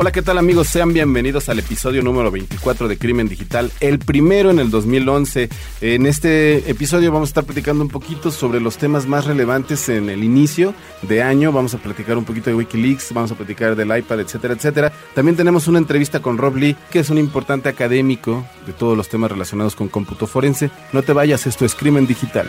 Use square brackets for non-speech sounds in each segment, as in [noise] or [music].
Hola, ¿qué tal amigos? Sean bienvenidos al episodio número 24 de Crimen Digital, el primero en el 2011. En este episodio vamos a estar platicando un poquito sobre los temas más relevantes en el inicio de año. Vamos a platicar un poquito de Wikileaks, vamos a platicar del iPad, etcétera, etcétera. También tenemos una entrevista con Rob Lee, que es un importante académico de todos los temas relacionados con cómputo forense. No te vayas, esto es Crimen Digital.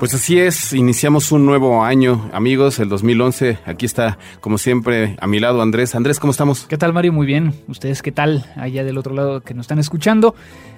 Pues así es, iniciamos un nuevo año, amigos, el 2011. Aquí está, como siempre, a mi lado Andrés. Andrés, ¿cómo estamos? ¿Qué tal, Mario? Muy bien. ¿Ustedes qué tal? Allá del otro lado que nos están escuchando.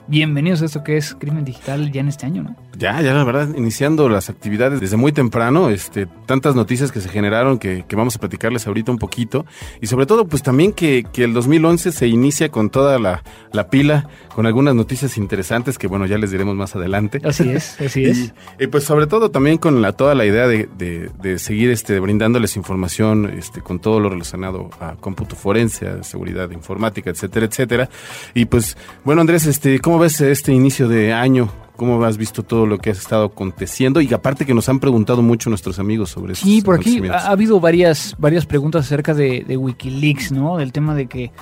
Bienvenidos a esto que es Crimen Digital ya en este año, ¿no? Ya, ya la verdad, iniciando las actividades desde muy temprano, este, tantas noticias que se generaron que, vamos a platicarles ahorita un poquito y sobre todo pues también que, el 2011 se inicia con toda la, pila, con algunas noticias interesantes que bueno, ya les diremos más adelante. Así es, así [laughs] es. y, pues sobre todo también con la, toda la idea de, de, seguir este, brindándoles información este, con todo lo relacionado a cómputo forense, a seguridad informática, etcétera, etcétera. Y pues bueno Andrés, este, ¿cómo ves este inicio de año? ¿Cómo has visto todo lo que ha estado aconteciendo? Y aparte que nos han preguntado mucho nuestros amigos sobre eso. Sí, por aquí ha, habido varias, varias preguntas acerca de, Wikileaks, ¿no? Del tema de que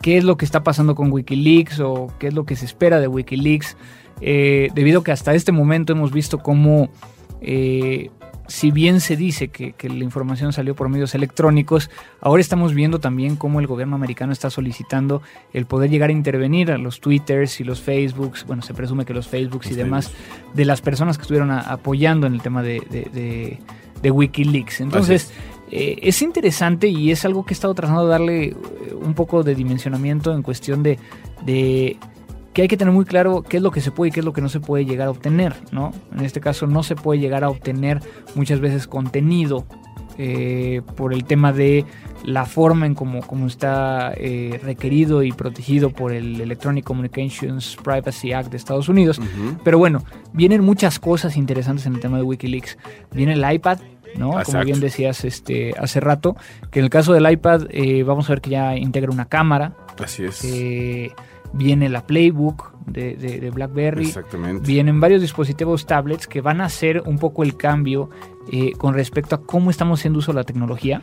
qué es lo que está pasando con Wikileaks o qué es lo que se espera de Wikileaks. Eh, debido a que hasta este momento hemos visto cómo eh, si bien se dice que, la información salió por medios electrónicos, ahora estamos viendo también cómo el gobierno americano está solicitando el poder llegar a intervenir a los Twitters y los Facebooks, bueno, se presume que los Facebooks y demás, de las personas que estuvieron apoyando en el tema de, Wikileaks. Entonces, eh, es interesante y es algo que he estado tratando de darle un poco de dimensionamiento en cuestión de que hay que tener muy claro qué es lo que se puede y qué es lo que no se puede llegar a obtener, ¿no? En este caso no se puede llegar a obtener muchas veces contenido eh, por el tema de la forma en cómo, está eh, requerido y protegido por el Electronic Communications Privacy Act de Estados Unidos. Pero bueno, vienen muchas cosas interesantes en el tema de Wikileaks. Viene el iPad, ¿no? Como bien decías este, hace rato, que en el caso del iPad eh, vamos a ver que ya integra una cámara. Así es viene la Playbook de, BlackBerry, Exactamente. vienen varios dispositivos tablets que van a hacer un poco el cambio eh, con respecto a cómo estamos haciendo uso de la tecnología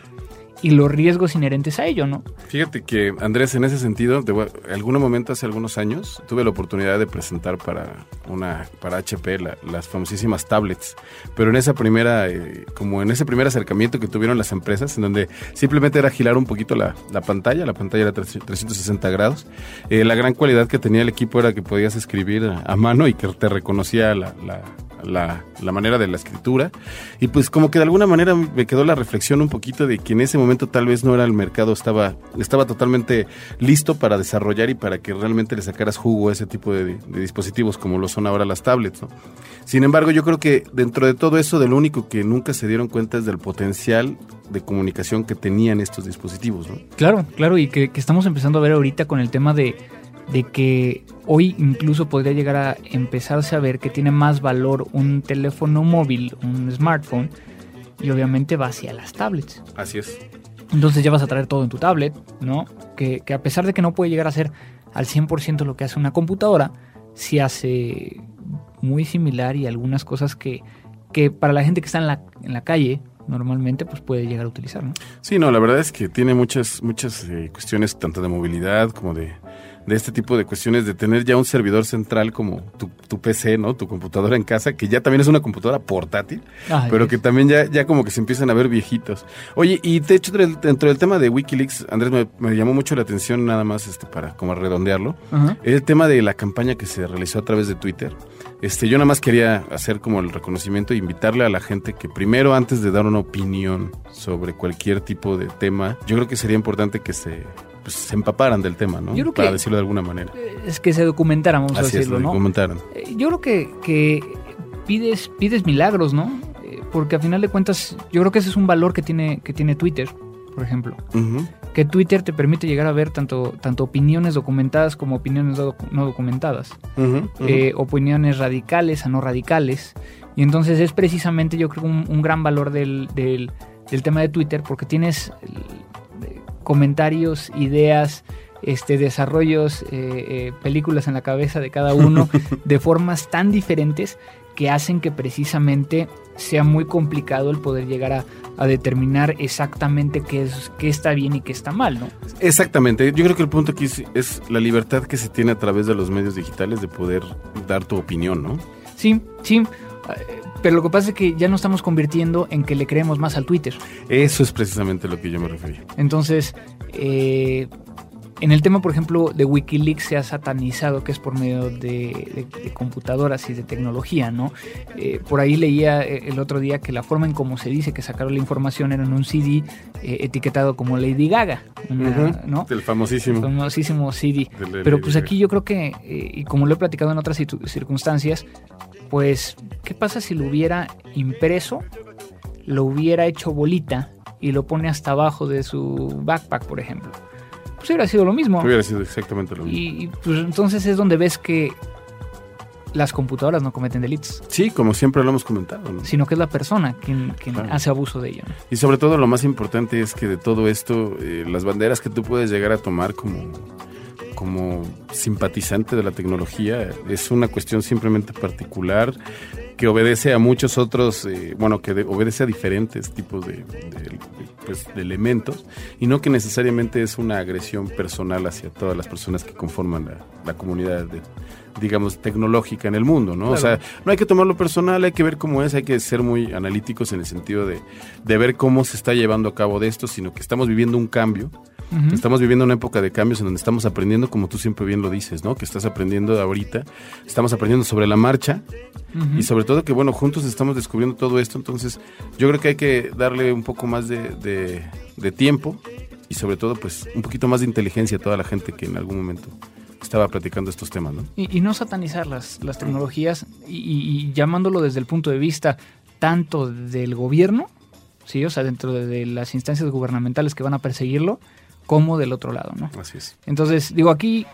y los riesgos inherentes a ello, ¿no? Fíjate que, Andrés, en ese sentido, en algún momento hace algunos años, tuve la oportunidad de presentar para una para HP las famosísimas tablets, pero en esa primera, eh, como en ese primer acercamiento que tuvieron las empresas, en donde simplemente era girar un poquito la, pantalla, la pantalla era 360 grados, eh, la gran cualidad que tenía el equipo era que podías escribir a mano y que te reconocía la la, manera de la escritura. Y pues como que de alguna manera me quedó la reflexión un poquito de que en ese momento tal vez no era el mercado, estaba, estaba totalmente listo para desarrollar y para que realmente le sacaras jugo a ese tipo de, dispositivos como lo son ahora las tablets. Sin embargo, yo creo que dentro de todo eso, de lo único que nunca se dieron cuenta es del potencial de comunicación que tenían estos dispositivos. Claro, claro, y que estamos empezando a ver ahorita con el tema de de que hoy incluso podría llegar a empezarse a ver que tiene más valor un teléfono móvil, un smartphone, y obviamente va hacia las tablets. Así es. Entonces ya vas a traer todo en tu tablet, ¿no? Que, a pesar de que no puede llegar a ser al 100% lo que hace una computadora, sí hace muy similar y algunas cosas que, que para la gente que está en la, en la calle normalmente pues puede llegar a utilizar, ¿no? Sí, no, la verdad es que tiene muchas, muchas eh, cuestiones tanto de movilidad como de de este tipo de cuestiones, de tener ya un servidor central como tu, PC, ¿no? Tu computadora en casa, que ya también es una computadora portátil, pero que también ya, ya como que se empiezan a ver viejitos. Oye, y de hecho, dentro del tema de Wikileaks, Andrés, me, llamó mucho la atención nada más este para como redondearlo, el tema de la campaña que se realizó a través de Twitter. Este, yo nada más quería hacer como el reconocimiento e invitarle a la gente que primero, antes de dar una opinión sobre cualquier tipo de tema, yo creo que sería importante que se pues, se empaparan del tema, ¿no? Yo creo Para que- decirlo de alguna manera. Es que se documentaran, vamos a Así es, decirlo, lo ¿no? comentaran. Eh, Yo creo que, que pides, pides milagros, ¿no? Eh, Porque a final de cuentas, yo creo que ese es un valor que tiene, que tiene Twitter, por ejemplo. Que Twitter te permite llegar a ver tanto, tanto opiniones documentadas como opiniones no docu- no documentadas. Eh, opiniones radicales a no radicales. Y entonces es precisamente yo creo un, un gran valor del, del- del tema de Twitter porque tienes comentarios, ideas, este, desarrollos, eh, eh, películas en la cabeza de cada uno [laughs] de formas tan diferentes que hacen que precisamente sea muy complicado el poder llegar a, a determinar exactamente qué, es, qué está bien y qué está mal, ¿no? Exactamente. Yo creo que el punto aquí es, es la libertad que se tiene a través de los medios digitales de poder dar tu opinión, ¿no? Sí, sí. Pero lo que pasa es que ya nos estamos convirtiendo en que le creemos más al Twitter. Eso es precisamente lo que yo me refería. Entonces, eh, en el tema, por ejemplo, de Wikileaks se ha satanizado que es por medio de, de- de computadoras y de tecnología, ¿no? Eh, por ahí leía eh, el otro día que la forma en cómo se dice que sacaron la información era en un CD eh, etiquetado como Lady Gaga, una-. ¿no? El famosísimo. famosísimo CD. Pero pues aquí yo creo que, eh, y como lo he platicado en otras circunstancias, pues, ¿qué pasa si lo hubiera impreso, lo hubiera hecho bolita y lo pone hasta abajo de su backpack, por ejemplo? Pues hubiera sido lo mismo. Hubiera sido exactamente lo mismo. Y, y, pues entonces es donde ves que las computadoras no cometen delitos, Sí, como siempre lo hemos comentado. ¿no? sino que es la persona quien, quien Claro. hace abuso de ello. ¿no? Y sobre todo lo más importante es que de todo esto, eh, las banderas que tú puedes llegar a tomar como, como simpatizante de la tecnología es una cuestión simplemente particular que obedece a muchos otros, eh, bueno, que de- obedece a diferentes tipos de, de- pues, de elementos y no que necesariamente es una agresión personal hacia todas las personas que conforman la, la comunidad de digamos, tecnológica en el mundo, ¿no? O sea, no hay que tomarlo personal, hay que ver cómo es, hay que ser muy analíticos en el sentido de, de ver cómo se está llevando a cabo de esto, sino que estamos viviendo un cambio, Estamos viviendo una época de cambios en donde estamos aprendiendo, como tú siempre bien lo dices, ¿no? Que estás aprendiendo ahorita, estamos aprendiendo sobre la marcha y sobre todo que, bueno, juntos estamos descubriendo todo esto, entonces yo creo que hay que darle un poco más de, de- de tiempo y sobre todo, pues, un poquito más de inteligencia a toda la gente que en algún momento estaba platicando estos temas, ¿no? Y, y no satanizar las, las tecnologías y, y- y llamándolo desde el punto de vista tanto del gobierno, sí, o sea, dentro de, de las instancias gubernamentales que van a perseguirlo, como del otro lado, ¿no? Así es. Entonces, digo, aquí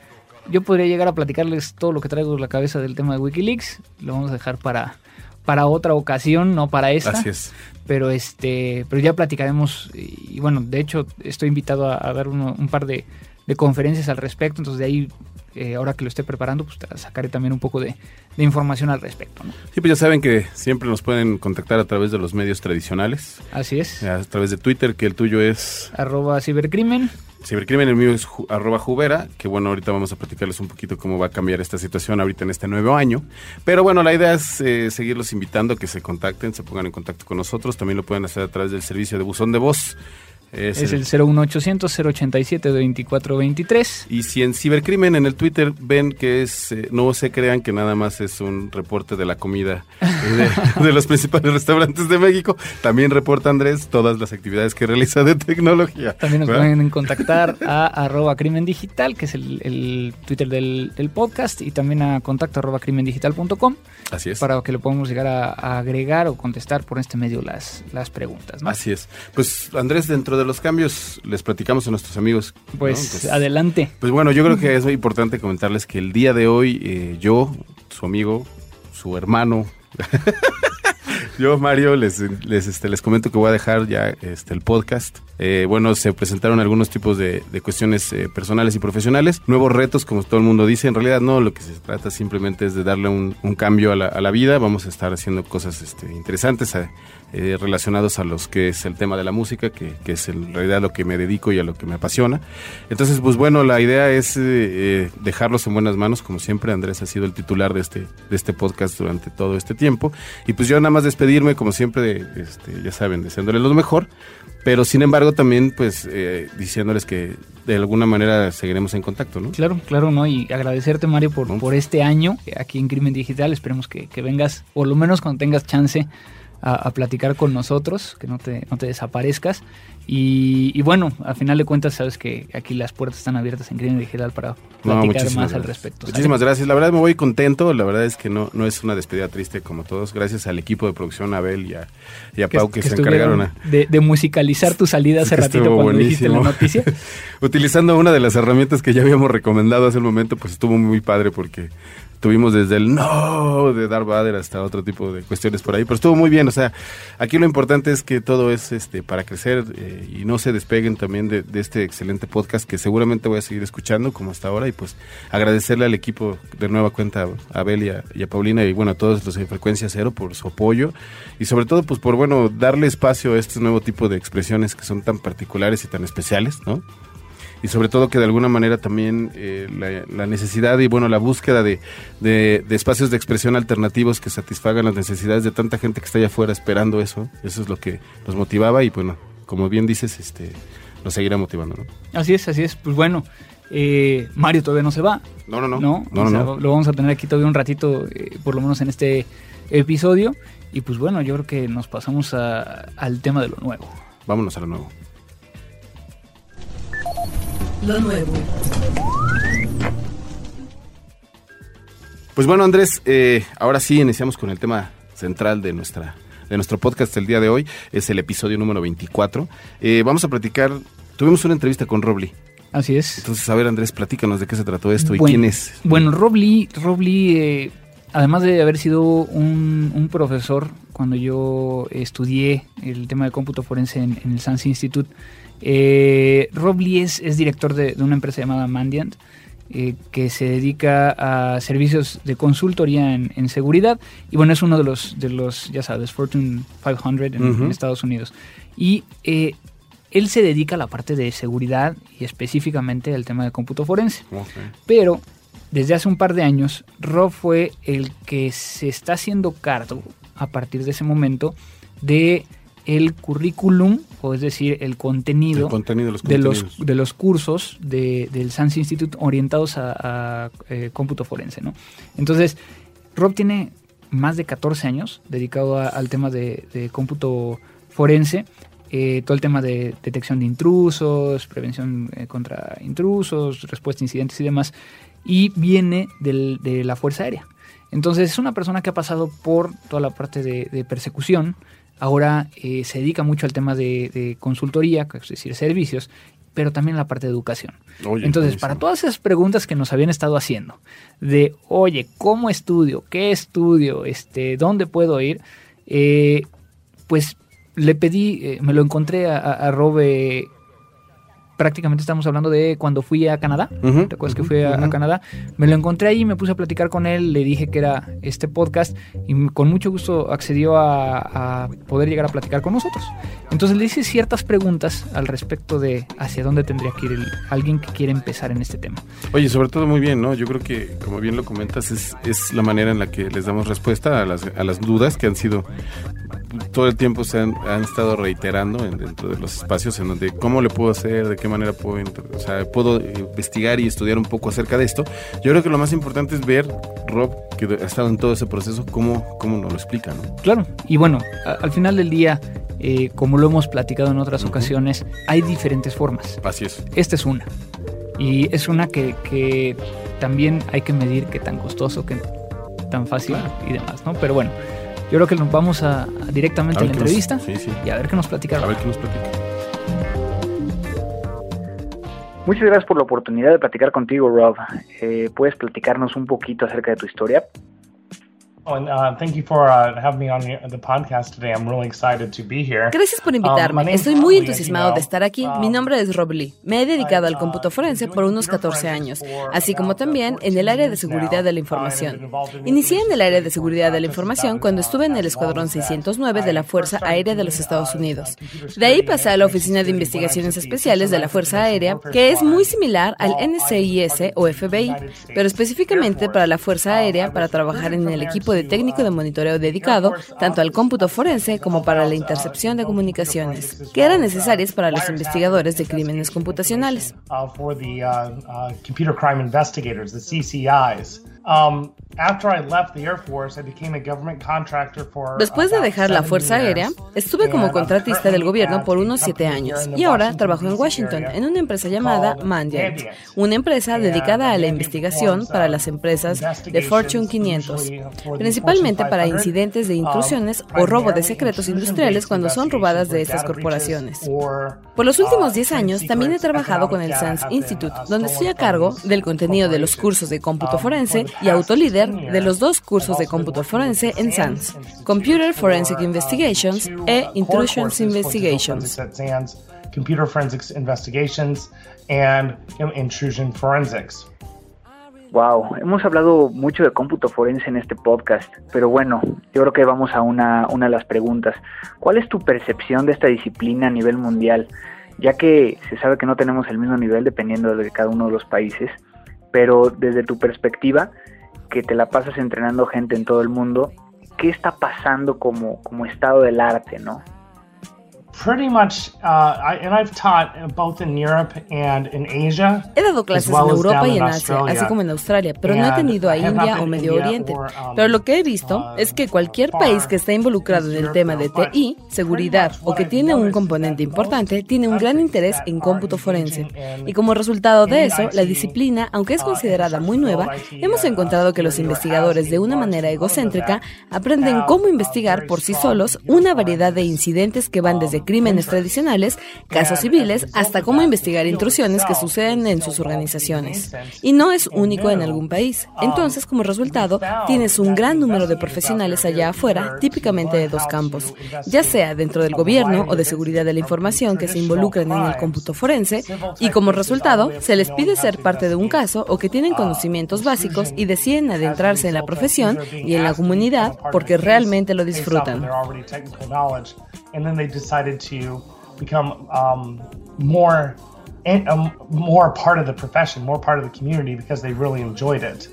yo podría llegar a platicarles todo lo que traigo en la cabeza del tema de Wikileaks, lo vamos a dejar para, para otra ocasión, no para esta Así es. pero este pero ya platicaremos y, y bueno de hecho estoy invitado a, a dar uno- un par de, de conferencias al respecto entonces de ahí eh, ahora que lo esté preparando pues sacaré también un poco de, de información al respecto ¿no? Sí, pues ya saben que siempre nos pueden contactar a través de los medios tradicionales, así es a través de Twitter, que el tuyo es arroba cibercrimen Cibercrimen, el mío es arroba Jubera, que bueno, ahorita vamos a platicarles un poquito cómo va a cambiar esta situación ahorita en este nuevo año. Pero bueno, la idea es eh, seguirlos invitando, que se contacten, se pongan en contacto con nosotros. También lo pueden hacer a través del servicio de buzón de voz. Es es el- el 01800 087 2423 Y si en Cibercrimen en el Twitter ven que es, eh, no se crean que nada más es un reporte de la comida [laughs] de, de los principales restaurantes de México, también reporta Andrés todas las actividades que realiza de tecnología. También nos ¿verdad? pueden contactar a [laughs] arroba crimen digital, que es el, el Twitter del, del podcast, y también a contacto arroba crimendigital.com Así es. para que lo podamos llegar a, a agregar o contestar por este medio las, las preguntas. ¿no? Así es. Pues Andrés, dentro de los cambios, les platicamos a nuestros amigos. ¿no? Pues, adelante. Pues bueno, yo creo que es muy importante comentarles que el día de hoy eh, yo, su amigo, su hermano, [laughs] yo Mario, les, les, este, les comento que voy a dejar ya este, el podcast. Eh, bueno, se presentaron algunos tipos de, de cuestiones eh, personales y profesionales, nuevos retos, como todo el mundo dice. En realidad no, lo que se trata simplemente es de darle un, un cambio a la, a la vida. Vamos a estar haciendo cosas este, interesantes eh, eh, relacionados a los que es el tema de la música, que, que es en realidad lo que me dedico y a lo que me apasiona. Entonces, pues bueno, la idea es eh, eh, dejarlos en buenas manos, como siempre. Andrés ha sido el titular de este, de este podcast durante todo este tiempo. Y pues yo nada más despedirme, como siempre, de, este, ya saben, deseándoles lo mejor. Pero sin embargo, también, pues, eh, diciéndoles que de alguna manera seguiremos en contacto, ¿no? Claro, claro, ¿no? Y agradecerte, Mario, por, No. por este año aquí en Crimen Digital. Esperemos que, que vengas, o lo menos cuando tengas chance, a, platicar con nosotros, que no te, no te desaparezcas. Y, bueno, a final de cuentas, sabes que aquí las puertas están abiertas en Crimen Digital para platicar más al respecto. Muchísimas gracias. La verdad me voy contento. La verdad es que no, no es una despedida triste como todos. Gracias al equipo de producción, Abel y a, y Pau que, se encargaron de, de, musicalizar tu salida hace [laughs] ratito cuando dijiste la noticia. [laughs] Utilizando una de las herramientas que ya habíamos recomendado hace un momento, pues estuvo muy padre porque tuvimos desde el no de Darth Vader hasta otro tipo de cuestiones por ahí, pero estuvo muy bien, o sea, aquí lo importante es que todo es este para crecer eh, y no se despeguen también de, este excelente podcast que seguramente voy a seguir escuchando como hasta ahora y pues agradecerle al equipo de nueva cuenta, a Abel y a, Paulina y bueno, a todos los de Frecuencia Cero por su apoyo y sobre todo pues por bueno, darle espacio a este nuevo tipo de expresiones que son tan particulares y tan especiales, ¿no? Y sobre todo que de alguna manera también eh, la, necesidad y bueno la búsqueda de, de, espacios de expresión alternativos que satisfagan las necesidades de tanta gente que está allá afuera esperando eso eso es lo que nos motivaba y bueno como bien dices este nos seguirá motivando ¿no? así es así es. Pues bueno eh, Mario todavía no se va. No no no. No, no, lo vamos a tener aquí todavía un ratito eh, por lo menos en este episodio. Y pues bueno yo creo que nos pasamos al tema de lo nuevo. Vámonos a lo nuevo lo nuevo. Pues bueno, Andrés, eh, ahora sí iniciamos con el tema central de nuestra de nuestro podcast el día de hoy. Es el episodio número 24. Eh, vamos a platicar. Tuvimos una entrevista con Rob Así es. Entonces, a ver, Andrés, platícanos de qué se trató esto y quién es. Bueno, Rob Lee, eh, además de haber sido un, un, profesor cuando yo estudié el tema de cómputo forense en, en el SANS Institute, eh, Rob Lee es, director de, una empresa llamada Mandiant, eh, que se dedica a servicios de consultoría en, seguridad. Y bueno, es uno de los, de los ya sabes, Fortune 500 en, Estados Unidos. Y eh, él se dedica a la parte de seguridad y específicamente al tema de cómputo forense. Pero desde hace un par de años, Rob fue el que se está haciendo cargo a partir de ese momento de el currículum, o es decir, el contenido, de, los de, los, cursos del SANS Institute orientados a, eh, cómputo forense. ¿no? Entonces, Rob tiene más de 14 años dedicado al tema de, cómputo forense. Eh, todo el tema de detección de intrusos, prevención eh, contra intrusos, respuesta a incidentes y demás, y viene de la Fuerza Aérea. Entonces es una persona que ha pasado por toda la parte de persecución, ahora eh, se dedica mucho al tema de, consultoría, es decir, servicios, pero también la parte de educación. Entonces, para todas esas preguntas que nos habían estado haciendo, de, oye, ¿cómo estudio? ¿Qué estudio? Este, ¿Dónde puedo ir? Eh, pues le pedí, eh, me lo encontré a, a Robe prácticamente estamos hablando de cuando fui a Canadá. ¿Te acuerdas que fui a, Canadá? Me lo encontré ahí, me puse a platicar con él, le dije que era este podcast y con mucho gusto accedió a, poder llegar a platicar con nosotros. Entonces le hice ciertas preguntas al respecto de hacia dónde tendría que ir alguien que quiere empezar en este tema. Oye, sobre todo muy bien, ¿no? Yo creo que, como bien lo comentas, es, es la manera en la que les damos respuesta a las, a las dudas que han sido todo el tiempo se han, estado reiterando dentro de los espacios en donde cómo le puedo hacer, de qué manera puedo, o sea, puedo investigar y estudiar un poco acerca de esto. Yo creo que lo más importante es ver, Rob, que ha estado en todo ese proceso, cómo, cómo nos lo explica, ¿no? Claro, y bueno, al final del día, eh, como lo hemos platicado en otras ocasiones, hay diferentes formas. Así es. Esta es una. Y es una que, que también hay que medir qué tan costoso, qué tan fácil y demás, ¿no? Pero bueno. Yo creo que nos vamos a, directamente a, la entrevista y a ver qué nos platicaron. A ver qué nos platican. Muchas gracias por la oportunidad de platicar contigo, Rob. Eh, ¿Puedes platicarnos un poquito acerca de tu historia? Gracias por invitarme. Um, Estoy muy entusiasmado de estar aquí. Mi um, nombre es Rob Lee. Me he dedicado al uh, cómputo forense por unos 14 años, así como también en el área de seguridad de la información. Inicié en el área de seguridad de la información cuando estuve en el Escuadrón 609 de la Fuerza Aérea de los Estados Unidos. De ahí pasé a la Oficina de Investigaciones Especiales de la Fuerza Aérea, que es muy similar al NCIS o FBI, pero específicamente para la Fuerza Aérea para trabajar en el equipo de técnico de monitoreo dedicado tanto al cómputo forense como para la intercepción de comunicaciones, que eran necesarias para los investigadores de crímenes computacionales. Después de dejar la Fuerza Aérea, estuve como contratista del gobierno por unos siete años y ahora trabajo en Washington en una empresa llamada Mandiant, una empresa dedicada a la investigación para las empresas de Fortune 500, principalmente para incidentes de intrusiones o robo de secretos industriales cuando son robadas de estas corporaciones. Por los últimos 10 años también he trabajado con el SANS Institute, donde estoy a cargo del contenido de los cursos de cómputo forense y autolíder de los dos cursos de cómputo forense en SANS, Computer Forensic Investigations e Intrusions Investigations. Computer Forensics Investigations and Intrusion Forensics. Wow, hemos hablado mucho de cómputo forense en este podcast, pero bueno, yo creo que vamos a una, una de las preguntas. ¿Cuál es tu percepción de esta disciplina a nivel mundial? Ya que se sabe que no tenemos el mismo nivel dependiendo de cada uno de los países, pero desde tu perspectiva, que te la pasas entrenando gente en todo el mundo, ¿qué está pasando como, como estado del arte, no? Pretty much, uh, I, and I've taught both in Europe and in Asia. He dado clases en Europa y en Asia, así como en Australia, pero no he tenido a India o Medio Oriente. Um, pero lo que he visto uh, es que cualquier país que está involucrado en el tema de TI, seguridad o que tiene un componente importante, tiene un gran interés en cómputo forense. Y como resultado de eso, la disciplina, aunque es uh, considerada muy nueva, hemos uh, encontrado que los investigadores de una manera egocéntrica aprenden cómo investigar por sí solos una variedad de incidentes que van desde crímenes tradicionales, casos civiles, hasta cómo investigar intrusiones que suceden en sus organizaciones. Y no es único en algún país. Entonces, como resultado, tienes un gran número de profesionales allá afuera, típicamente de dos campos, ya sea dentro del gobierno o de seguridad de la información que se involucran en el cómputo forense, y como resultado, se les pide ser parte de un caso o que tienen conocimientos básicos y deciden adentrarse en la profesión y en la comunidad porque realmente lo disfrutan. And then they decided to become um, more um, more part of the profession, more part of the community because they really enjoyed it.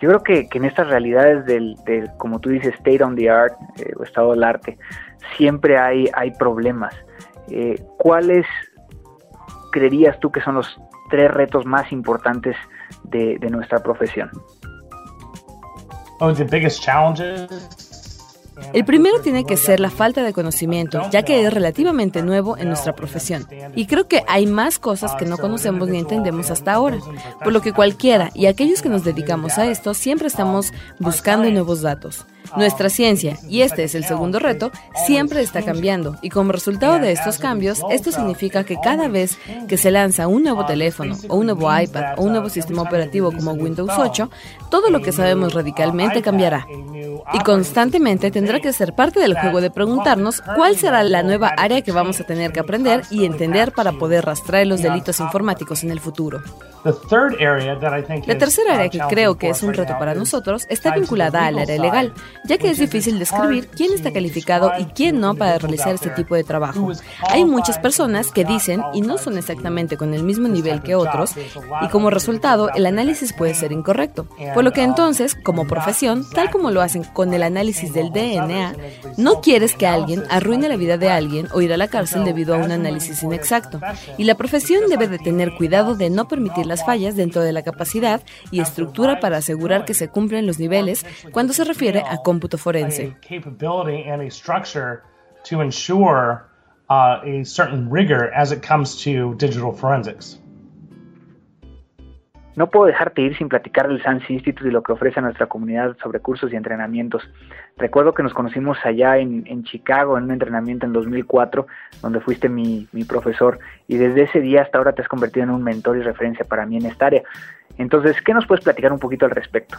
Yo creo que, que en estas realidades del, del, como tú dices, state on the art, eh, o estado del arte, siempre hay, hay problemas. Eh, ¿Cuáles creerías tú que son los tres retos más importantes de, de nuestra profesión? Oh, the biggest challenges el primero tiene que ser la falta de conocimiento, ya que es relativamente nuevo en nuestra profesión. Y creo que hay más cosas que no conocemos ni entendemos hasta ahora, por lo que cualquiera y aquellos que nos dedicamos a esto siempre estamos buscando nuevos datos. Nuestra ciencia, y este es el segundo reto, siempre está cambiando y como resultado de estos cambios, esto significa que cada vez que se lanza un nuevo teléfono o un nuevo iPad o un nuevo sistema operativo como Windows 8, todo lo que sabemos radicalmente cambiará. Y constantemente tendrá que ser parte del juego de preguntarnos cuál será la nueva área que vamos a tener que aprender y entender para poder rastrear los delitos informáticos en el futuro. La tercera área que creo que es un reto para nosotros está vinculada al área legal, ya que es difícil describir quién está calificado y quién no para realizar este tipo de trabajo. Hay muchas personas que dicen y no son exactamente con el mismo nivel que otros, y como resultado el análisis puede ser incorrecto. Por lo que entonces, como profesión, tal como lo hacen con el análisis del DNA, no quieres que alguien arruine la vida de alguien o ir a la cárcel debido a un análisis inexacto. Y la profesión debe de tener cuidado de no permitir las fallas dentro de la capacidad y estructura para asegurar que se cumplen los niveles cuando se refiere a cómputo forense. A certain rigor as it comes to digital forensics. No puedo dejarte ir sin platicar del SANS Institute y lo que ofrece a nuestra comunidad sobre cursos y entrenamientos. Recuerdo que nos conocimos allá en, Chicago en un entrenamiento en 2004, donde fuiste mi, mi profesor, y desde ese día hasta ahora te has convertido en un mentor y referencia para mí en esta área. Entonces, ¿qué nos puedes platicar un poquito al respecto?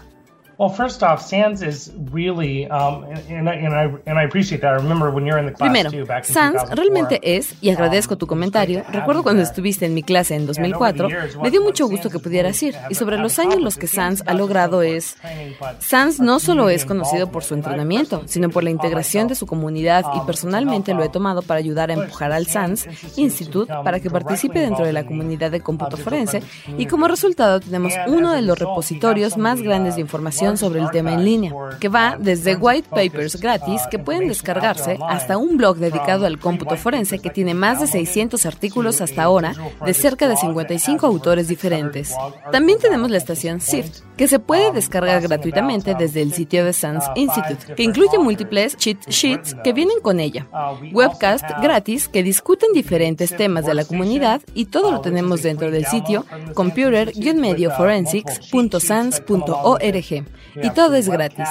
Primero, SANS realmente es, y agradezco um, tu comentario, recuerdo cuando estuviste en mi clase en 2004, me dio mucho gusto que pudieras ir. Y sobre los años los que SANS ha logrado es, SANS no solo es conocido por su entrenamiento, sino por la integración de su comunidad y um, personalmente lo he tomado para ayudar a empujar al SANS Institute para que participe dentro de la comunidad de cómputo forense. Y como resultado tenemos uno de los repositorios más grandes de información sobre el tema en línea, que va desde white papers gratis que pueden descargarse hasta un blog dedicado al cómputo forense que tiene más de 600 artículos hasta ahora de cerca de 55 autores diferentes. También tenemos la estación SIFT, que se puede descargar gratuitamente desde el sitio de SANS Institute, que incluye múltiples cheat sheets que vienen con ella, webcast gratis que discuten diferentes temas de la comunidad y todo lo tenemos dentro del sitio computer-medioforensics.sans.org y todo es gratis.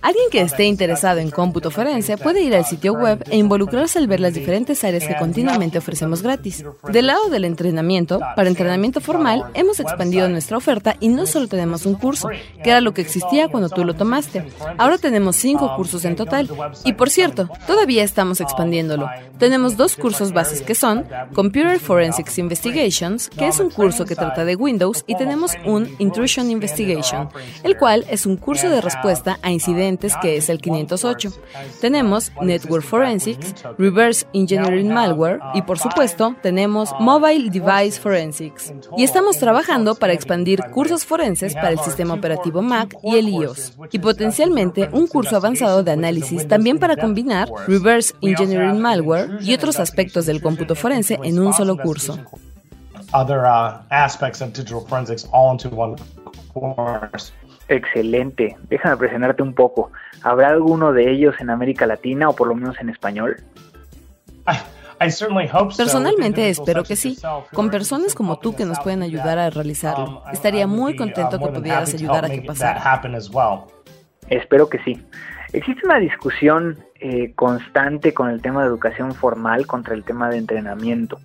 Alguien que esté interesado en cómputo forense puede ir al sitio web e involucrarse al ver las diferentes áreas que continuamente ofrecemos gratis. Del lado del entrenamiento, para entrenamiento formal, hemos expandido nuestra oferta y no solo tenemos un curso, que era lo que existía cuando tú lo tomaste. Ahora tenemos cinco cursos en total. Y por cierto, todavía estamos expandiéndolo. Tenemos dos cursos bases que son Computer Forensics Investigations, que es un curso que trata de Windows, y tenemos un Intrusion Investigation, el cual es un curso de respuesta a incidentes que es el 508. Tenemos Network Forensics, Reverse Engineering Malware y por supuesto tenemos Mobile Device Forensics. Y estamos trabajando para expandir cursos forenses para el sistema operativo Mac y el iOS. Y potencialmente un curso avanzado de análisis también para combinar Reverse Engineering Malware y otros aspectos del cómputo forense en un solo curso. Uh. Excelente. Déjame presionarte un poco. ¿Habrá alguno de ellos en América Latina o por lo menos en español? Personalmente espero que sí, con personas como tú que nos pueden ayudar a realizarlo. Um, Estaría muy contento que pudieras ayudar a que pasara. Espero que sí. Existe una discusión eh, constante con el tema de educación formal contra el tema de entrenamiento.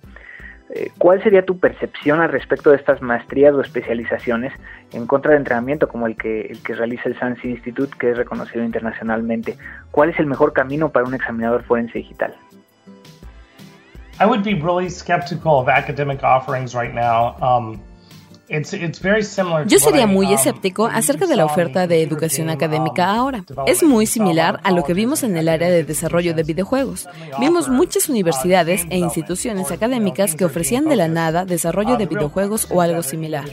Eh, ¿Cuál sería tu percepción al respecto de estas maestrías o especializaciones en contra de entrenamiento como el que, el que realiza el SANS Institute, que es reconocido internacionalmente? ¿Cuál es el mejor camino para un examinador forense digital? I would be really skeptical of academic offerings right now. Um, yo sería muy um, escéptico acerca de la oferta de educación académica um, ahora. Es muy similar a lo que vimos en el área de desarrollo de videojuegos. Vimos muchas universidades e instituciones académicas que ofrecían de la nada desarrollo de videojuegos o algo similar.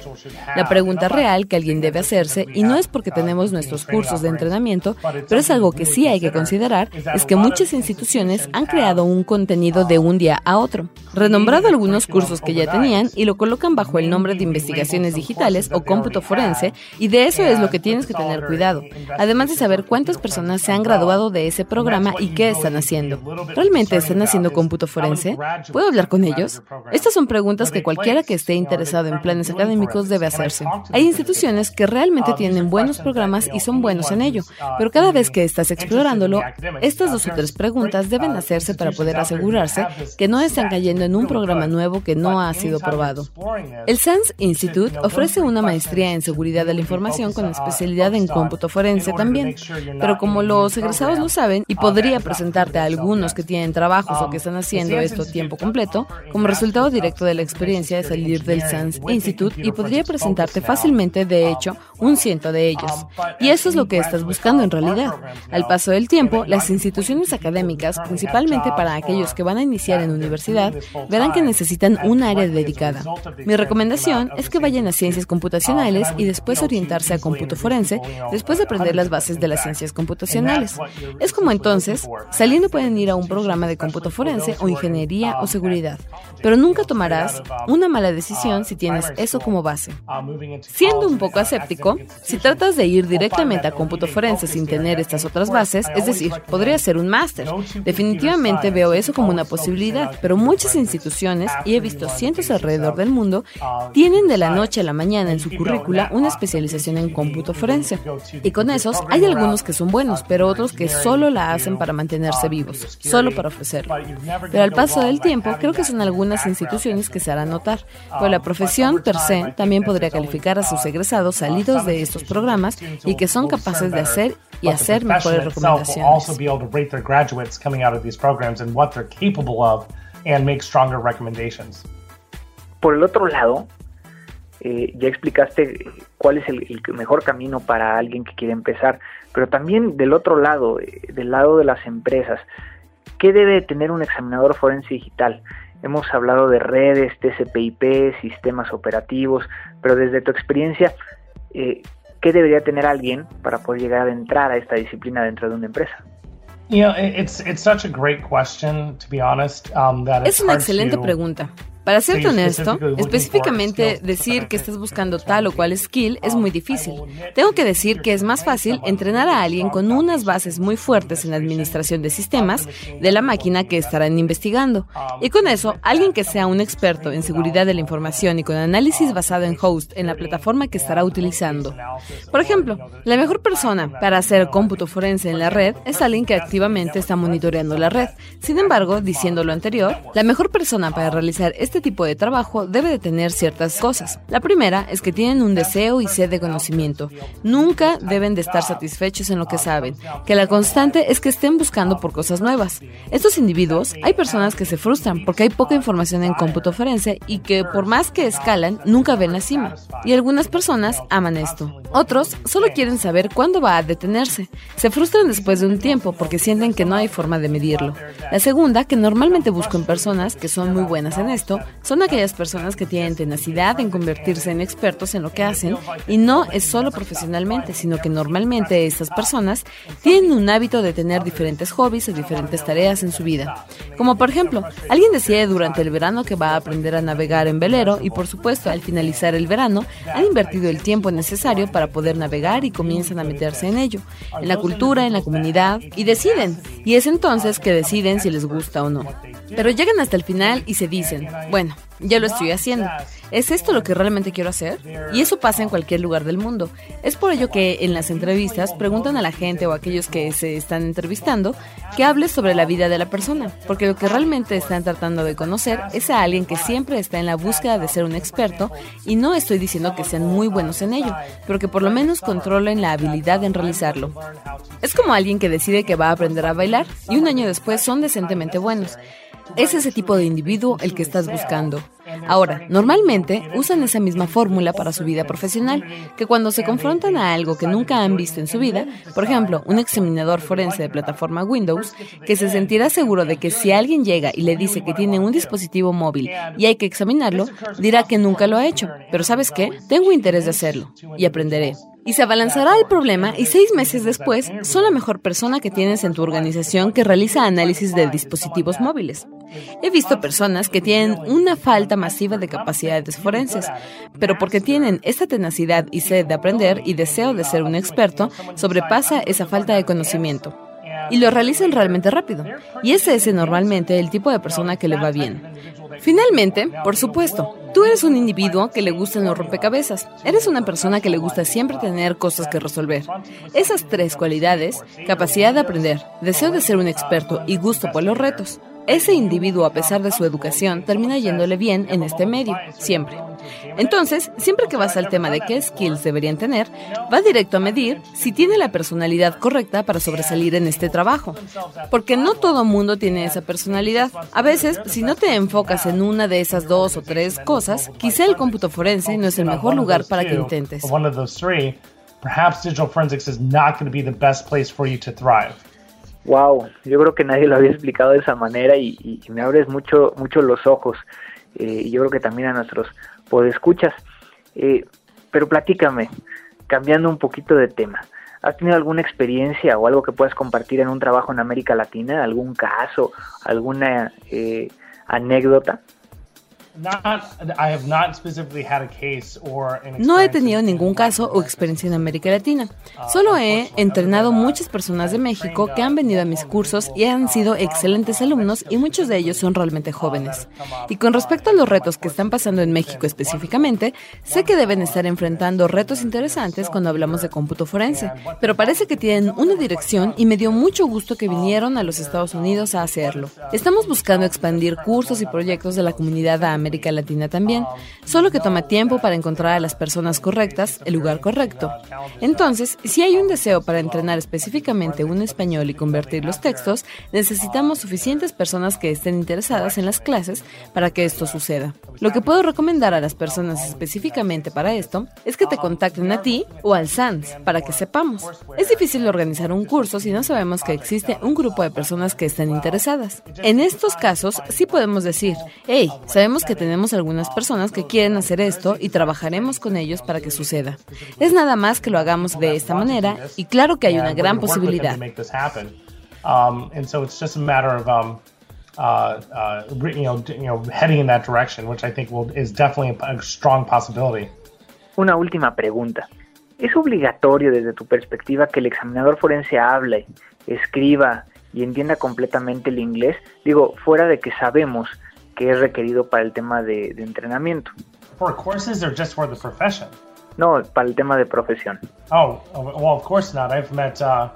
La pregunta real que alguien debe hacerse, y no es porque tenemos nuestros cursos de entrenamiento, pero es algo que sí hay que considerar, es que muchas instituciones han creado un contenido de un día a otro, renombrado algunos cursos que ya tenían y lo colocan bajo el nombre de investigación digitales o cómputo forense y de eso es lo que tienes que tener cuidado, además de saber cuántas personas se han graduado de ese programa y qué están haciendo. ¿Realmente están haciendo cómputo forense? ¿Puedo hablar con ellos? Estas son preguntas que cualquiera que esté interesado en planes académicos debe hacerse. Hay instituciones que realmente tienen buenos programas y son buenos en ello, pero cada vez que estás explorándolo, estas dos o tres preguntas deben hacerse para poder asegurarse que no están cayendo en un programa nuevo que no ha sido probado. El SANS Institute ofrece una maestría en seguridad de la información con especialidad en cómputo forense también. Pero como los egresados lo saben, y podría presentarte a algunos que tienen trabajos o que están haciendo esto a tiempo completo, como resultado directo de la experiencia de salir del SANS Institute y podría presentarte fácilmente, de hecho, un ciento de ellos. Y eso es lo que estás buscando en realidad. Al paso del tiempo, las instituciones académicas, principalmente para aquellos que van a iniciar en universidad, verán que necesitan un área dedicada. Mi recomendación es que vayan a ciencias computacionales y después orientarse a cómputo forense después de aprender las bases de las ciencias computacionales. Es como entonces, saliendo pueden ir a un programa de cómputo forense o ingeniería o seguridad, pero nunca tomarás una mala decisión si tienes eso como base. Siendo un poco aséptico, si tratas de ir directamente a cómputo forense sin tener estas otras bases, es decir, podría ser un máster. Definitivamente veo eso como una posibilidad, pero muchas instituciones, y he visto cientos alrededor del mundo, tienen de la noche a la mañana en su currícula una especialización en cómputo forense. Y con esos hay algunos que son buenos, pero otros que solo la hacen para mantenerse vivos, solo para ofrecerlo. Pero al paso del tiempo, creo que son algunas instituciones que se harán notar, pero la profesión per se también podría calificar a sus egresados salidos de estos programas y que son capaces de hacer y hacer mejores recomendaciones. Por el otro lado, eh, ya explicaste cuál es el, mejor camino para alguien que quiere empezar, pero también del otro lado, eh, del lado de las empresas, ¿qué debe tener un examinador forense digital? Hemos hablado de redes, TCP/IP, sistemas operativos, pero desde tu experiencia, eh, ¿qué debería tener alguien para poder llegar a entrar a esta disciplina dentro de una empresa? Es una excelente pregunta. Para serte honesto, específicamente decir que estás buscando tal o cual skill es muy difícil. Tengo que decir que es más fácil entrenar a alguien con unas bases muy fuertes en la administración de sistemas de la máquina que estarán investigando. Y con eso, alguien que sea un experto en seguridad de la información y con análisis basado en host en la plataforma que estará utilizando. Por ejemplo, la mejor persona para hacer cómputo forense en la red es alguien que activamente está monitoreando la red. Sin embargo, diciendo lo anterior, la mejor persona para realizar este este tipo de trabajo debe de tener ciertas cosas. La primera es que tienen un deseo y sed de conocimiento. Nunca deben de estar satisfechos en lo que saben, que la constante es que estén buscando por cosas nuevas. Estos individuos, hay personas que se frustran porque hay poca información en cómputo forense y que por más que escalan, nunca ven la cima. Y algunas personas aman esto. Otros solo quieren saber cuándo va a detenerse. Se frustran después de un tiempo porque sienten que no hay forma de medirlo. La segunda, que normalmente busco en personas que son muy buenas en esto, son aquellas personas que tienen tenacidad en convertirse en expertos en lo que hacen y no es solo profesionalmente, sino que normalmente estas personas tienen un hábito de tener diferentes hobbies o diferentes tareas en su vida. Como por ejemplo, alguien decide durante el verano que va a aprender a navegar en velero y por supuesto al finalizar el verano han invertido el tiempo necesario para poder navegar y comienzan a meterse en ello, en la cultura, en la comunidad y deciden. Y es entonces que deciden si les gusta o no. Pero llegan hasta el final y se dicen, bueno, ya lo estoy haciendo. ¿Es esto lo que realmente quiero hacer? Y eso pasa en cualquier lugar del mundo. Es por ello que en las entrevistas preguntan a la gente o a aquellos que se están entrevistando que hable sobre la vida de la persona, porque lo que realmente están tratando de conocer es a alguien que siempre está en la búsqueda de ser un experto y no estoy diciendo que sean muy buenos en ello, pero que por lo menos controlen la habilidad en realizarlo. Es como alguien que decide que va a aprender a bailar y un año después son decentemente buenos. Es ese tipo de individuo el que estás buscando. Ahora, normalmente usan esa misma fórmula para su vida profesional, que cuando se confrontan a algo que nunca han visto en su vida, por ejemplo, un examinador forense de plataforma Windows, que se sentirá seguro de que si alguien llega y le dice que tiene un dispositivo móvil y hay que examinarlo, dirá que nunca lo ha hecho. Pero ¿sabes qué? Tengo interés de hacerlo y aprenderé y se abalanzará el problema y seis meses después son la mejor persona que tienes en tu organización que realiza análisis de dispositivos móviles. He visto personas que tienen una falta masiva de capacidades forenses, pero porque tienen esta tenacidad y sed de aprender y deseo de ser un experto, sobrepasa esa falta de conocimiento. Y lo realizan realmente rápido. Y ese es normalmente el tipo de persona que le va bien. Finalmente, por supuesto, tú eres un individuo que le gustan los rompecabezas. Eres una persona que le gusta siempre tener cosas que resolver. Esas tres cualidades, capacidad de aprender, deseo de ser un experto y gusto por los retos, ese individuo, a pesar de su educación, termina yéndole bien en este medio, siempre. Entonces, siempre que vas al tema de qué skills deberían tener, va directo a medir si tiene la personalidad correcta para sobresalir en este trabajo. Porque no todo mundo tiene esa personalidad. A veces, si no te enfocas en una de esas dos o tres cosas, quizá el cómputo forense no es el mejor lugar para que intentes. Perhaps digital forensics is not going to be the best place for you to thrive. Wow, yo creo que nadie lo había explicado de esa manera y, me abres mucho, mucho los ojos. Eh, y yo creo que también a nuestros podescuchas. Eh, pero platícame, cambiando un poquito de tema. ¿Has tenido alguna experiencia o algo que puedas compartir en un trabajo en América Latina? ¿Algún caso? ¿Alguna eh, anécdota? No he tenido ningún caso o experiencia en América Latina. Solo he entrenado muchas personas de México que han venido a mis cursos y han sido excelentes alumnos y muchos de ellos son realmente jóvenes. Y con respecto a los retos que están pasando en México específicamente, sé que deben estar enfrentando retos interesantes cuando hablamos de cómputo forense, pero parece que tienen una dirección y me dio mucho gusto que vinieron a los Estados Unidos a hacerlo. Estamos buscando expandir cursos y proyectos de la comunidad a América Latina también, solo que toma tiempo para encontrar a las personas correctas, el lugar correcto. Entonces, si hay un deseo para entrenar específicamente un español y convertir los textos, necesitamos suficientes personas que estén interesadas en las clases para que esto suceda. Lo que puedo recomendar a las personas específicamente para esto es que te contacten a ti o al SANS para que sepamos. Es difícil organizar un curso si no sabemos que existe un grupo de personas que estén interesadas. En estos casos, sí podemos decir, hey, sabemos que que tenemos algunas personas que quieren hacer esto y trabajaremos con ellos para que suceda. Es nada más que lo hagamos de esta manera y claro que hay una gran posibilidad. Um, and so it's just a matter of um, uh, uh, you know, you know, heading in that direction, which I think will, is definitely a strong possibility. Una última pregunta. ¿Es obligatorio desde tu perspectiva que el examinador forense hable, escriba y entienda completamente el inglés? Digo, fuera de que sabemos que es requerido para el tema de, de entrenamiento. For courses or just for the profession? No, para el tema de profesión. Oh, well, of course not. I've met uh,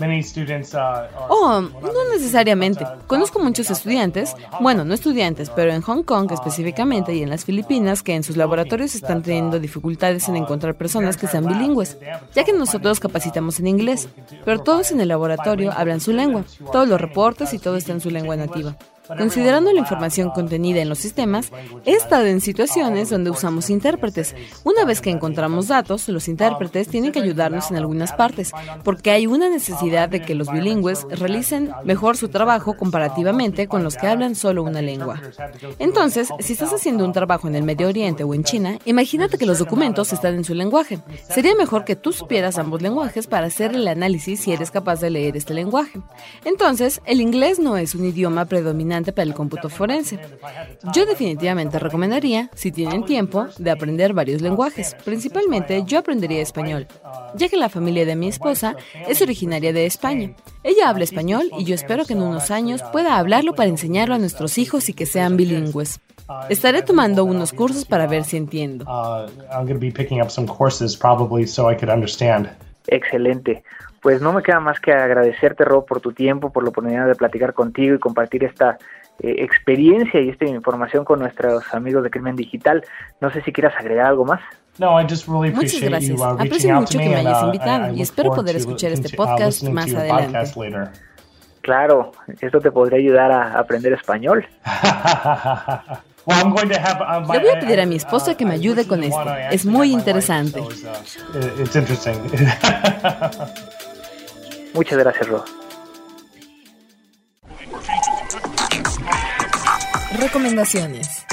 Uh, oh, no necesariamente. Conozco muchos estudiantes, bueno, no estudiantes, pero en Hong Kong específicamente y en las Filipinas que en sus laboratorios están teniendo dificultades en encontrar personas que sean bilingües, ya que nosotros capacitamos en inglés, pero todos en el laboratorio hablan su lengua, todos los reportes y todo está en su lengua nativa. Considerando la información contenida en los sistemas, he estado en situaciones donde usamos intérpretes. Una vez que encontramos datos, los intérpretes tienen que ayudarnos en algunas partes, porque hay una necesidad de que los bilingües realicen mejor su trabajo comparativamente con los que hablan solo una lengua. Entonces, si estás haciendo un trabajo en el Medio Oriente o en China, imagínate que los documentos están en su lenguaje. Sería mejor que tú supieras ambos lenguajes para hacer el análisis si eres capaz de leer este lenguaje. Entonces, el inglés no es un idioma predominante para el cómputo forense. Yo definitivamente recomendaría, si tienen tiempo, de aprender varios lenguajes. Principalmente yo aprendería español, ya que la familia de mi esposa es originaria de España. Ella habla español y yo espero que en unos años pueda hablarlo para enseñarlo a nuestros hijos y que sean bilingües. Estaré tomando unos cursos para ver si entiendo. Excelente. Pues no me queda más que agradecerte, Rob, por tu tiempo, por la oportunidad de platicar contigo y compartir esta eh, experiencia y esta información con nuestros amigos de Crimen Digital. No sé si quieras agregar algo más. No, I just really Muchas gracias. Uh, Aprecio mucho que me hayas uh, invitado y espero poder escuchar este podcast más adelante. Claro, esto te podría ayudar a aprender español. [laughs] Le voy a pedir a mi esposa que me ayude con esto. Es muy interesante. [laughs] Muchas gracias, Ro. Recomendaciones.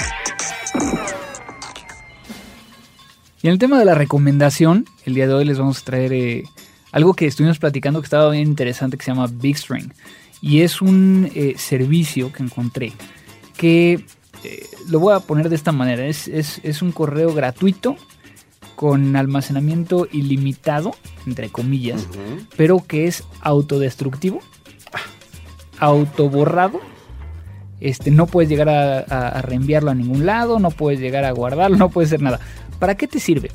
Y en el tema de la recomendación, el día de hoy les vamos a traer eh, algo que estuvimos platicando que estaba bien interesante que se llama BigString. Y es un eh, servicio que encontré que eh, lo voy a poner de esta manera. Es, es un correo gratuito con almacenamiento ilimitado, entre comillas, pero que es autodestructivo, autoborrado. Este, no puedes llegar a, reenviarlo a ningún lado, no puedes llegar a guardarlo, [laughs] no puedes hacer nada. ¿Para qué te sirve?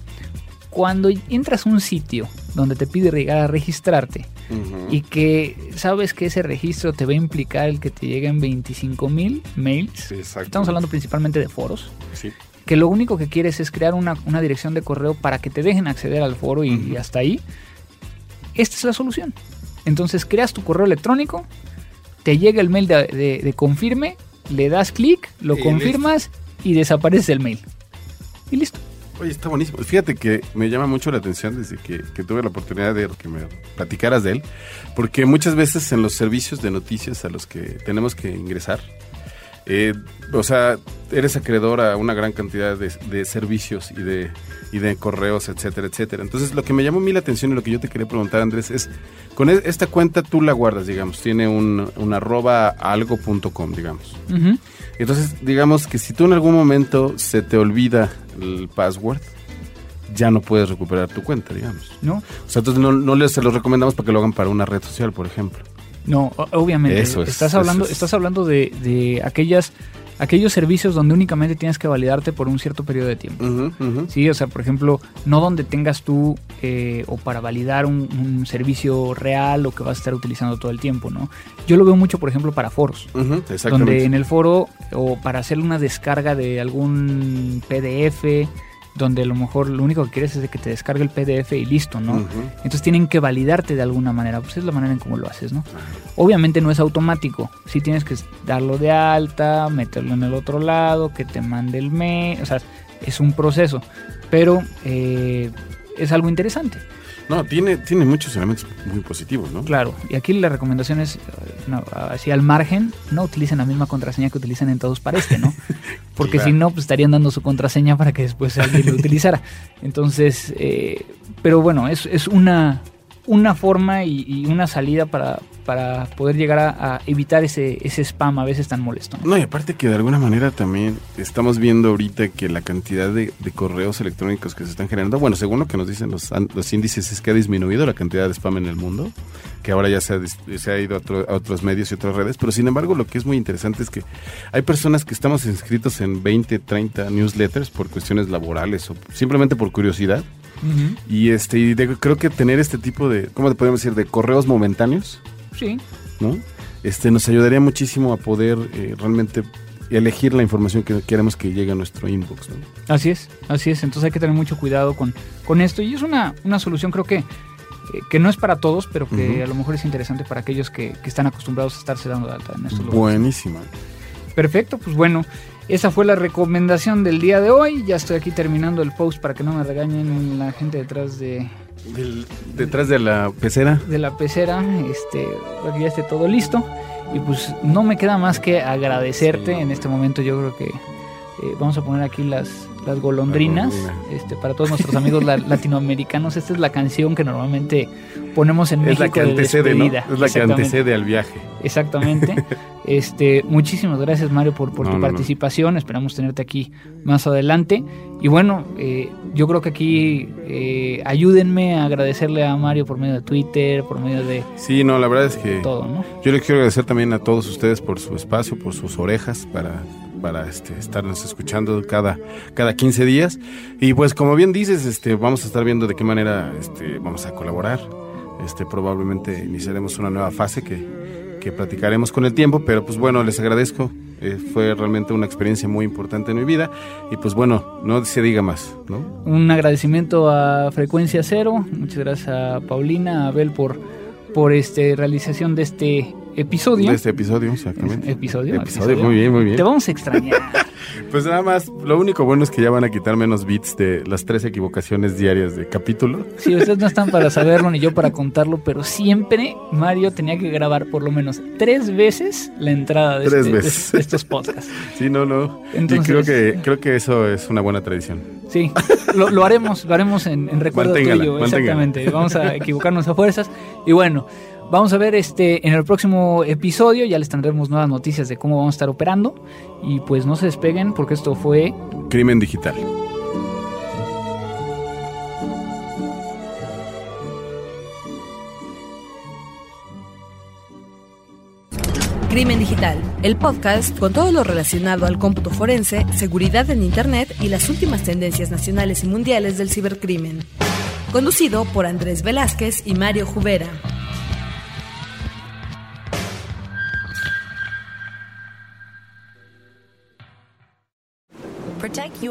Cuando entras a un sitio donde te pide llegar a registrarte y que sabes que ese registro te va a implicar el que te lleguen 25 mil mails, estamos hablando principalmente de foros, sí que lo único que quieres es crear una, dirección de correo para que te dejen acceder al foro y, hasta ahí, esta es la solución. Entonces creas tu correo electrónico, te llega el mail de, confirme, le das clic, lo confirmas y desaparece el mail. Y listo. Oye, está buenísimo. Fíjate que me llama mucho la atención desde que, que, tuve la oportunidad de que me platicaras de él, porque muchas veces en los servicios de noticias a los que tenemos que ingresar, eh, o sea, eres acreedor a una gran cantidad de, servicios y de, y de correos, etcétera, etcétera. Entonces, lo que me llamó a mí la atención y lo que yo te quería preguntar, Andrés, es, con e, esta cuenta tú la guardas, digamos, tiene un, un arroba algo.com, digamos. Entonces, digamos que si tú en algún momento se te olvida el password, ya no puedes recuperar tu cuenta, digamos. ¿No? O sea, entonces no, no les se los recomendamos para que lo hagan para una red social, por ejemplo. No, obviamente. estás hablando, estás hablando de, aquellas aquellos servicios donde únicamente tienes que validarte por un cierto periodo de tiempo. Sí, o sea, por ejemplo, no donde tengas tú eh, o para validar un, servicio real o que vas a estar utilizando todo el tiempo, ¿no? Yo lo veo mucho, por ejemplo, para foros. donde en el foro o para hacer una descarga de algún PDF donde a lo mejor lo único que quieres es de que te descargue el PDF y listo, ¿no? Entonces tienen que validarte de alguna manera, pues es la manera en cómo lo haces, ¿no? Obviamente no es automático, sí tienes que darlo de alta, meterlo en el otro lado, que te mande el mail, o sea, es un proceso, pero eh, es algo interesante. No, tiene, tiene muchos elementos muy positivos, ¿no? Claro, y aquí la recomendación es, no, así al margen, no utilicen la misma contraseña que utilizan en todos para este, ¿no? [laughs] Porque si no, pues estarían dando su contraseña para que después alguien lo [laughs] utilizara. Entonces, eh, pero bueno, es, es una, una forma y, una salida para, para poder llegar a, evitar ese, ese spam a veces tan molesto. No, y aparte que de alguna manera también estamos viendo ahorita que la cantidad de, correos electrónicos que se están generando, bueno, según lo que nos dicen los, los, índices, es que ha disminuido la cantidad de spam en el mundo, que ahora ya se ha, se ha ido a, a, otros medios y otras redes, pero sin embargo lo que es muy interesante es que hay personas que estamos inscritos en 20, 30 newsletters por cuestiones laborales o simplemente por curiosidad. Uh -huh. Y este y de, creo que tener este tipo de, ¿cómo te podemos decir? De correos momentáneos, Sí. ¿no? Este, nos ayudaría muchísimo a poder eh, realmente elegir la información que queremos que llegue a nuestro inbox. ¿no? Así es, así es. Entonces hay que tener mucho cuidado con, con esto. Y es una, una solución, creo que, eh, que no es para todos, pero que uh -huh. a lo mejor es interesante para aquellos que, que, están acostumbrados a estarse dando de alta en estos lugares. Buenísima. Perfecto, pues bueno. Esa fue la recomendación del día de hoy. Ya estoy aquí terminando el post para que no me regañen la gente detrás de, del, detrás de la pecera. De la pecera, este, para que ya esté todo listo. Y pues no me queda más que agradecerte. Sí. En este momento yo creo que eh, vamos a poner aquí las, las golondrinas. La este, para todos nuestros amigos la, [laughs] latinoamericanos, esta es la canción que normalmente ponemos en es México. La que antecede, ¿no? Es la que antecede al viaje. Exactamente. [laughs] este, muchísimas gracias Mario por, por no, tu no, participación. No. Esperamos tenerte aquí más adelante. Y bueno, eh, yo creo que aquí eh, ayúdenme a agradecerle a Mario por medio de Twitter, por medio de... Sí, no, la verdad es que todo, ¿no? yo les quiero agradecer también a todos ustedes por su espacio, por sus orejas para para este, estarnos escuchando cada, cada 15 días. Y pues como bien dices, este, vamos a estar viendo de qué manera este, vamos a colaborar. Este, probablemente iniciaremos una nueva fase que, que platicaremos con el tiempo, pero pues bueno, les agradezco. Eh, fue realmente una experiencia muy importante en mi vida y pues bueno, no se diga más, ¿no? Un agradecimiento a Frecuencia Cero, muchas gracias a Paulina, a Abel por, por este realización de este episodio. De este episodio, exactamente. Episodio, episodio. Episodio, muy bien, muy bien. Te vamos a extrañar. [laughs] pues nada más, lo único bueno es que ya van a quitar menos bits de las tres equivocaciones diarias de capítulo. Sí, ustedes no están para saberlo ni yo para contarlo, pero siempre Mario tenía que grabar por lo menos tres veces la entrada de, tres este, veces. de, de estos podcasts. [laughs] sí, no, no. Entonces, y creo que, creo que eso es una buena tradición. Sí, lo, lo haremos, lo haremos en, en recuerdo manténgala, tuyo, manténgala. exactamente. Vamos a equivocarnos a fuerzas. Y bueno, Vamos a ver este en el próximo episodio, ya les tendremos nuevas noticias de cómo vamos a estar operando. Y pues no se despeguen porque esto fue Crimen Digital. Crimen Digital, el podcast con todo lo relacionado al cómputo forense, seguridad en Internet y las últimas tendencias nacionales y mundiales del cibercrimen. Conducido por Andrés Velázquez y Mario Jubera.